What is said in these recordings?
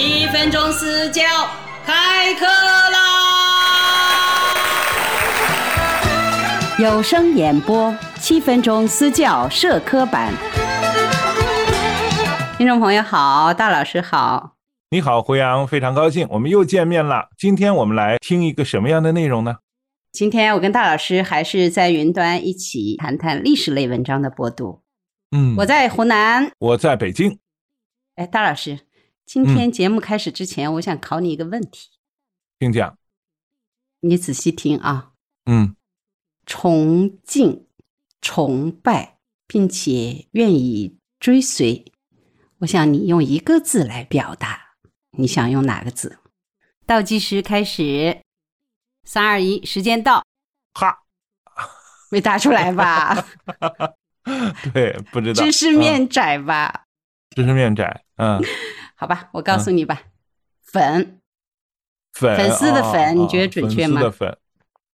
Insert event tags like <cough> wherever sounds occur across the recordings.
七分钟私教开课啦！有声演播七分钟私教社科版。听众朋友好，大老师好。你好，胡杨，非常高兴，我们又见面了。今天我们来听一个什么样的内容呢？今天我跟大老师还是在云端一起谈谈历史类文章的播读。嗯，我在湖南，我在北京。哎，大老师，今天节目开始之前，我想考你一个问题，听讲。你仔细听啊。嗯，崇敬、崇拜，并且愿意追随，我想你用一个字来表达。你想用哪个字？倒计时开始，三二一，时间到。哈，没答出来吧？<laughs> 对，不知道。知识面窄吧？知识面窄，嗯。<laughs> 好吧，我告诉你吧，粉，粉，粉丝的粉，你觉得准确吗？粉丝的粉，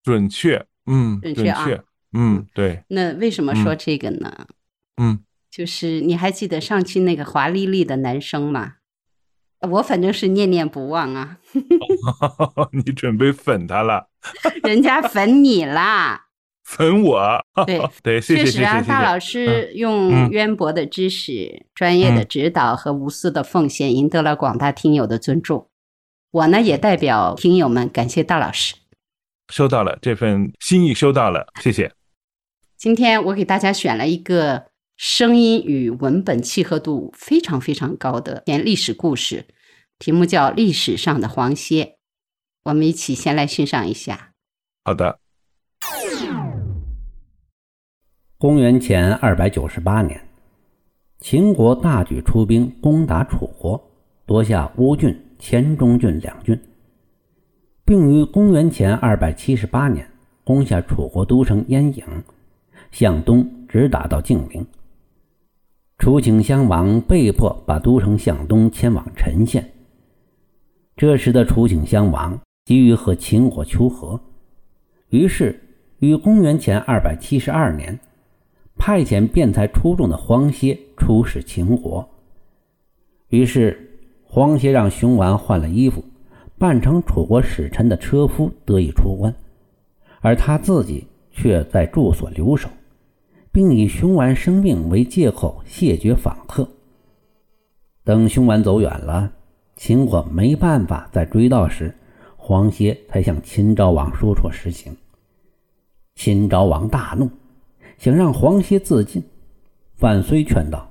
准确，嗯，准确啊，嗯，对。那为什么说这个呢？嗯，就是你还记得上期那个华丽丽的男生吗？我反正是念念不忘啊！<laughs> <laughs> 你准备粉他了？人家粉你啦！<laughs> 粉我？对 <laughs> 对，确实啊，大老师用渊博的知识、专业的指导和无私的奉献，赢得了广大听友的尊重。我呢，也代表听友们感谢大老师。收到了这份心意，收到了，谢谢。今天我给大家选了一个。声音与文本契合度非常非常高的篇历史故事，题目叫《历史上的黄歇》。我们一起先来欣赏一下。好的。公元前二百九十八年，秦国大举出兵攻打楚国，夺下乌郡、黔中郡两郡，并于公元前二百七十八年攻下楚国都城鄢郢，向东直打到晋陵。楚顷襄王被迫把都城向东迁往陈县。这时的楚顷襄王急于和秦国求和，于是于公元前二百七十二年，派遣辩才出众的黄歇出使秦国。于是黄歇让熊完换了衣服，扮成楚国使臣的车夫得以出关，而他自己却在住所留守。并以熊丸生病为借口谢绝访客。等熊丸走远了，秦国没办法再追到时，黄歇才向秦昭王说出实情。秦昭王大怒，想让黄歇自尽。范睢劝道：“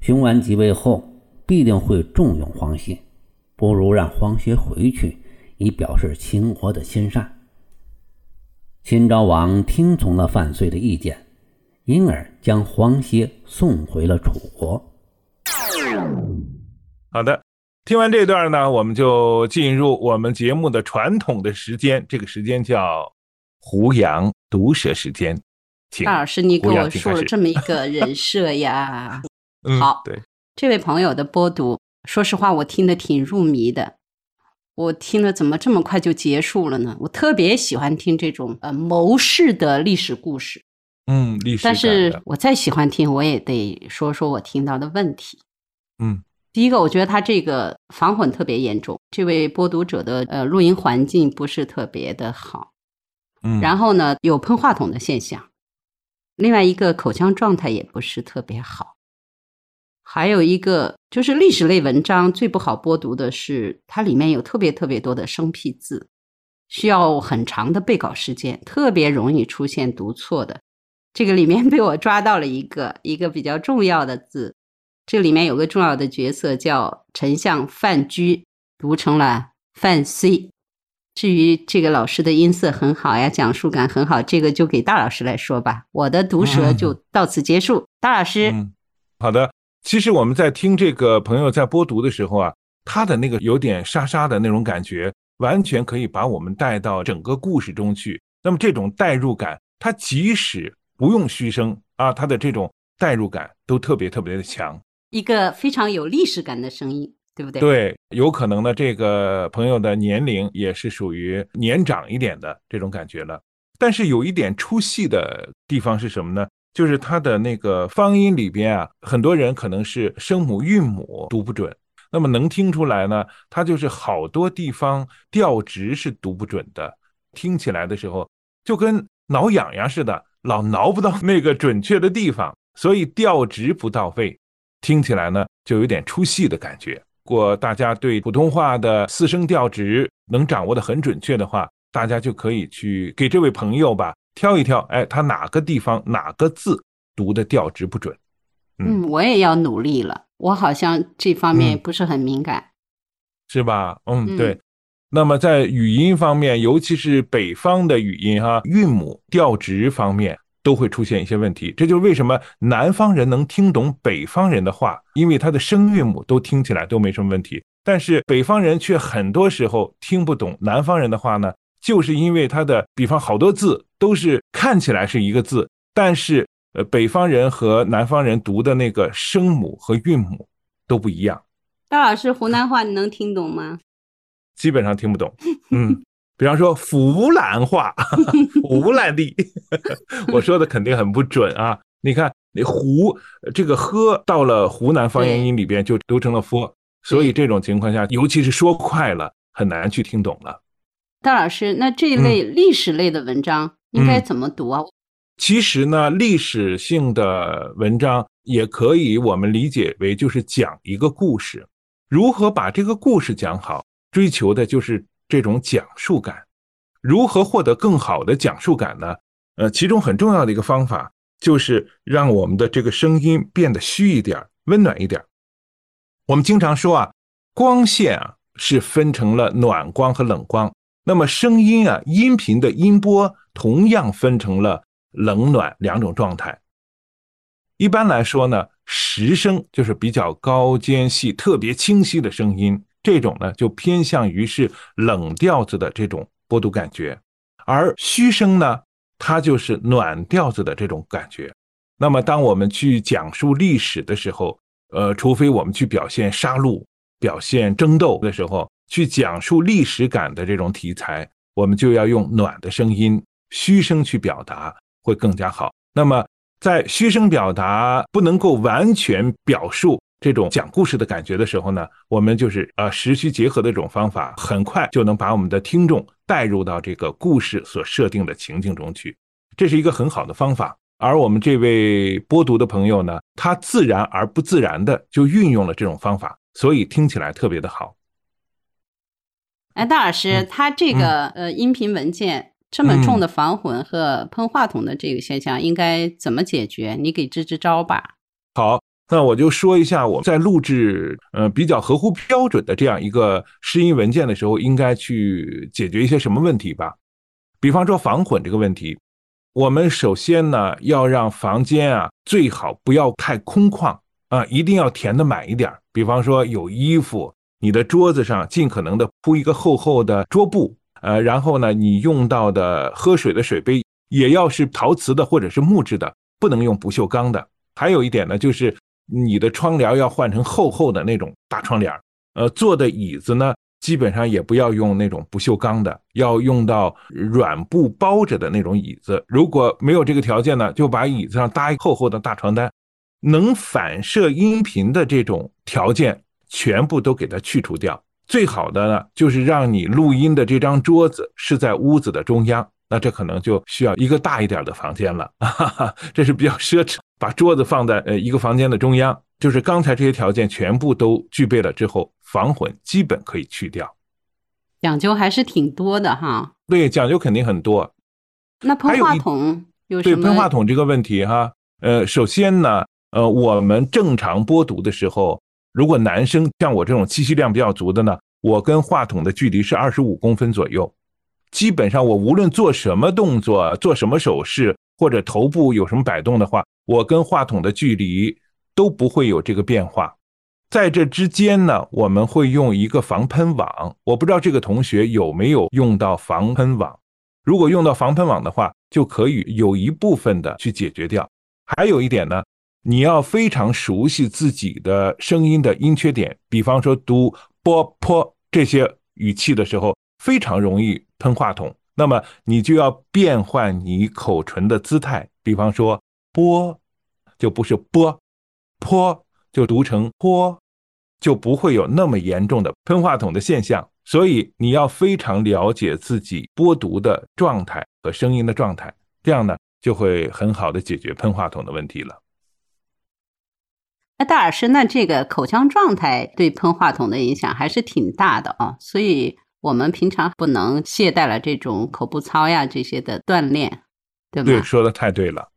熊丸即位后必定会重用黄歇，不如让黄歇回去，以表示秦国的亲善。”秦昭王听从了范睢的意见。因而将黄歇送回了楚国。好的，听完这段呢，我们就进入我们节目的传统的时间，这个时间叫胡杨毒舌时间。请大老师，你给我说了这么一个人设呀？<laughs> 好，对这位朋友的播读，说实话，我听得挺入迷的。我听了怎么这么快就结束了呢？我特别喜欢听这种呃谋士的历史故事。嗯，历史。但是我再喜欢听，我也得说说我听到的问题。嗯，第一个，我觉得他这个防混特别严重，这位播读者的呃录音环境不是特别的好。嗯，然后呢，有喷话筒的现象，另外一个口腔状态也不是特别好。还有一个就是历史类文章最不好播读的是，它里面有特别特别多的生僻字，需要很长的背稿时间，特别容易出现读错的。这个里面被我抓到了一个一个比较重要的字，这里面有个重要的角色叫丞相范雎，读成了范 C。至于这个老师的音色很好呀，讲述感很好，这个就给大老师来说吧。我的毒舌就到此结束。大老师，嗯，好的。其实我们在听这个朋友在播读的时候啊，他的那个有点沙沙的那种感觉，完全可以把我们带到整个故事中去。那么这种代入感，他即使不用嘘声啊，他的这种代入感都特别特别的强，一个非常有历史感的声音，对不对？对，有可能呢，这个朋友的年龄也是属于年长一点的这种感觉了。但是有一点出戏的地方是什么呢？就是他的那个方音里边啊，很多人可能是声母韵母读不准，那么能听出来呢，它就是好多地方调值是读不准的，听起来的时候就跟挠痒痒似的，老挠不到那个准确的地方，所以调值不到位，听起来呢就有点出戏的感觉。如果大家对普通话的四声调值能掌握的很准确的话，大家就可以去给这位朋友吧挑一挑，哎，他哪个地方哪个字读的调值不准？嗯，我也要努力了，我好像这方面不是很敏感，是吧？嗯，对。那么在语音方面，尤其是北方的语音哈，韵母调值方面。都会出现一些问题，这就是为什么南方人能听懂北方人的话，因为他的声韵母都听起来都没什么问题。但是北方人却很多时候听不懂南方人的话呢，就是因为他的，比方好多字都是看起来是一个字，但是呃，北方人和南方人读的那个声母和韵母都不一样。大老师，湖南话你能听懂吗？基本上听不懂，嗯。比方说湖南话，湖南的，我说的肯定很不准啊！你看，那湖这个喝到了湖南方言音里边就读成了 f，所以这种情况下，尤其是说快了，很难去听懂了。大老师，那这一类历史类的文章应该怎么读啊？其实呢，历史性的文章也可以我们理解为就是讲一个故事，如何把这个故事讲好，追求的就是。这种讲述感，如何获得更好的讲述感呢？呃，其中很重要的一个方法就是让我们的这个声音变得虚一点，温暖一点。我们经常说啊，光线啊是分成了暖光和冷光，那么声音啊，音频的音波同样分成了冷暖两种状态。一般来说呢，实声就是比较高尖细、特别清晰的声音。这种呢，就偏向于是冷调子的这种播读感觉，而虚声呢，它就是暖调子的这种感觉。那么，当我们去讲述历史的时候，呃，除非我们去表现杀戮、表现争斗的时候，去讲述历史感的这种题材，我们就要用暖的声音、虚声去表达，会更加好。那么，在虚声表达不能够完全表述。这种讲故事的感觉的时候呢，我们就是呃时虚结合的这种方法，很快就能把我们的听众带入到这个故事所设定的情境中去，这是一个很好的方法。而我们这位播读的朋友呢，他自然而不自然的就运用了这种方法，所以听起来特别的好。哎，大老师，他这个呃音频文件这么重的防混和喷话筒的这个现象，应该怎么解决？你给支支招吧。好。那我就说一下，我在录制呃比较合乎标准的这样一个试音文件的时候，应该去解决一些什么问题吧？比方说防混这个问题，我们首先呢要让房间啊最好不要太空旷啊，一定要填的满一点。比方说有衣服，你的桌子上尽可能的铺一个厚厚的桌布，呃，然后呢你用到的喝水的水杯也要是陶瓷的或者是木质的，不能用不锈钢的。还有一点呢就是。你的窗帘要换成厚厚的那种大窗帘呃，坐的椅子呢，基本上也不要用那种不锈钢的，要用到软布包着的那种椅子。如果没有这个条件呢，就把椅子上搭一厚厚的大床单，能反射音频的这种条件全部都给它去除掉。最好的呢，就是让你录音的这张桌子是在屋子的中央。那这可能就需要一个大一点的房间了，<laughs> 哈哈这是比较奢侈。把桌子放在呃一个房间的中央，就是刚才这些条件全部都具备了之后，防混基本可以去掉。讲究还是挺多的哈。对，讲究肯定很多。那喷话筒有什么？对喷话筒这个问题哈，呃，首先呢，呃，我们正常播读的时候，如果男生像我这种气息量比较足的呢，我跟话筒的距离是二十五公分左右。基本上我无论做什么动作、做什么手势，或者头部有什么摆动的话，我跟话筒的距离都不会有这个变化。在这之间呢，我们会用一个防喷网。我不知道这个同学有没有用到防喷网。如果用到防喷网的话，就可以有一部分的去解决掉。还有一点呢，你要非常熟悉自己的声音的音缺点，比方说读波坡这些语气的时候。非常容易喷话筒，那么你就要变换你口唇的姿态，比方说“波”就不是“波”，“坡”就读成“坡”，就不会有那么严重的喷话筒的现象。所以你要非常了解自己播读的状态和声音的状态，这样呢就会很好的解决喷话筒的问题了。那戴老师，那这个口腔状态对喷话筒的影响还是挺大的啊，所以我们平常不能懈怠了这种口部操呀这些的锻炼，对吗？对，说的太对了。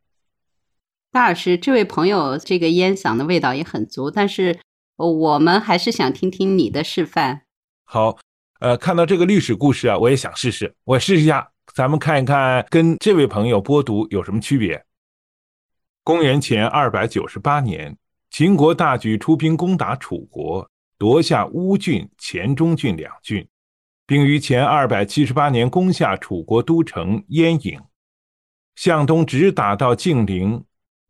大老师，这位朋友这个烟嗓的味道也很足，但是我们还是想听听你的示范。好，呃，看到这个历史故事啊，我也想试试，我试一下，咱们看一看跟这位朋友播读有什么区别。公元前二百九十八年。秦国大举出兵攻打楚国，夺下乌郡、黔中郡两郡，并于前二百七十八年攻下楚国都城鄢郢，向东直打到晋陵。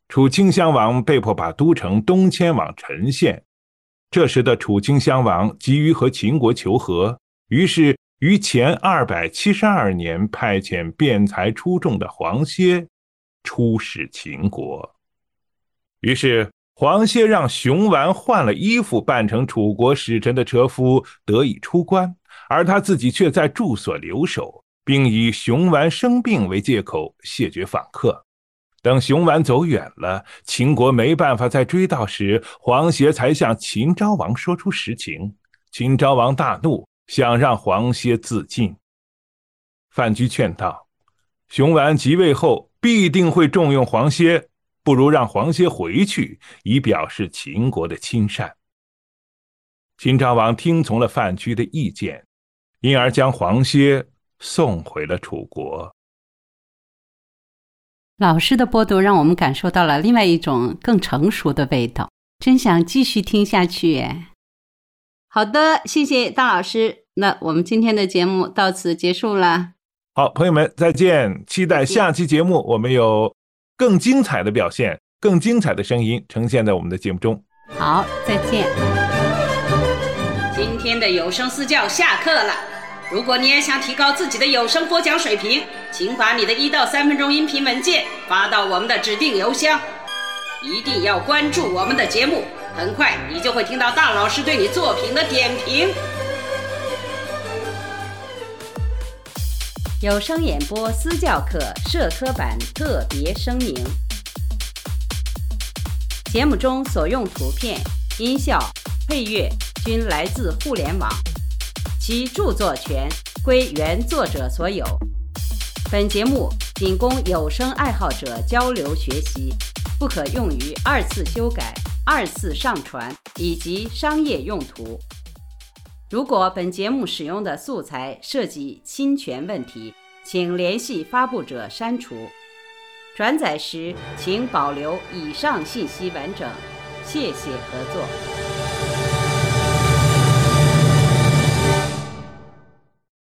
楚顷襄王被迫把都城东迁往陈县。这时的楚顷襄王急于和秦国求和，于是于前二百七十二年派遣辩才出众的黄歇出使秦国。于是。黄歇让熊完换了衣服，扮成楚国使臣的车夫，得以出关，而他自己却在住所留守，并以熊完生病为借口谢绝访客。等熊完走远了，秦国没办法再追到时，黄歇才向秦昭王说出实情。秦昭王大怒，想让黄歇自尽。范雎劝道：“熊完即位后，必定会重用黄歇。”不如让黄歇回去，以表示秦国的亲善。秦昭王听从了范雎的意见，因而将黄歇送回了楚国。老师的播读让我们感受到了另外一种更成熟的味道，真想继续听下去。好的，谢谢大老师。那我们今天的节目到此结束了。好，朋友们再见！期待下期节目，我们有。更精彩的表现，更精彩的声音呈现在我们的节目中。好，再见。今天的有声私教下课了。如果你也想提高自己的有声播讲水平，请把你的一到三分钟音频文件发到我们的指定邮箱。一定要关注我们的节目，很快你就会听到大老师对你作品的点评。有声演播私教课社科版特别声明：节目中所用图片、音效、配乐均来自互联网，其著作权归原作者所有。本节目仅供有声爱好者交流学习，不可用于二次修改、二次上传以及商业用途。如果本节目使用的素材涉及侵权问题，请联系发布者删除。转载时请保留以上信息完整。谢谢合作。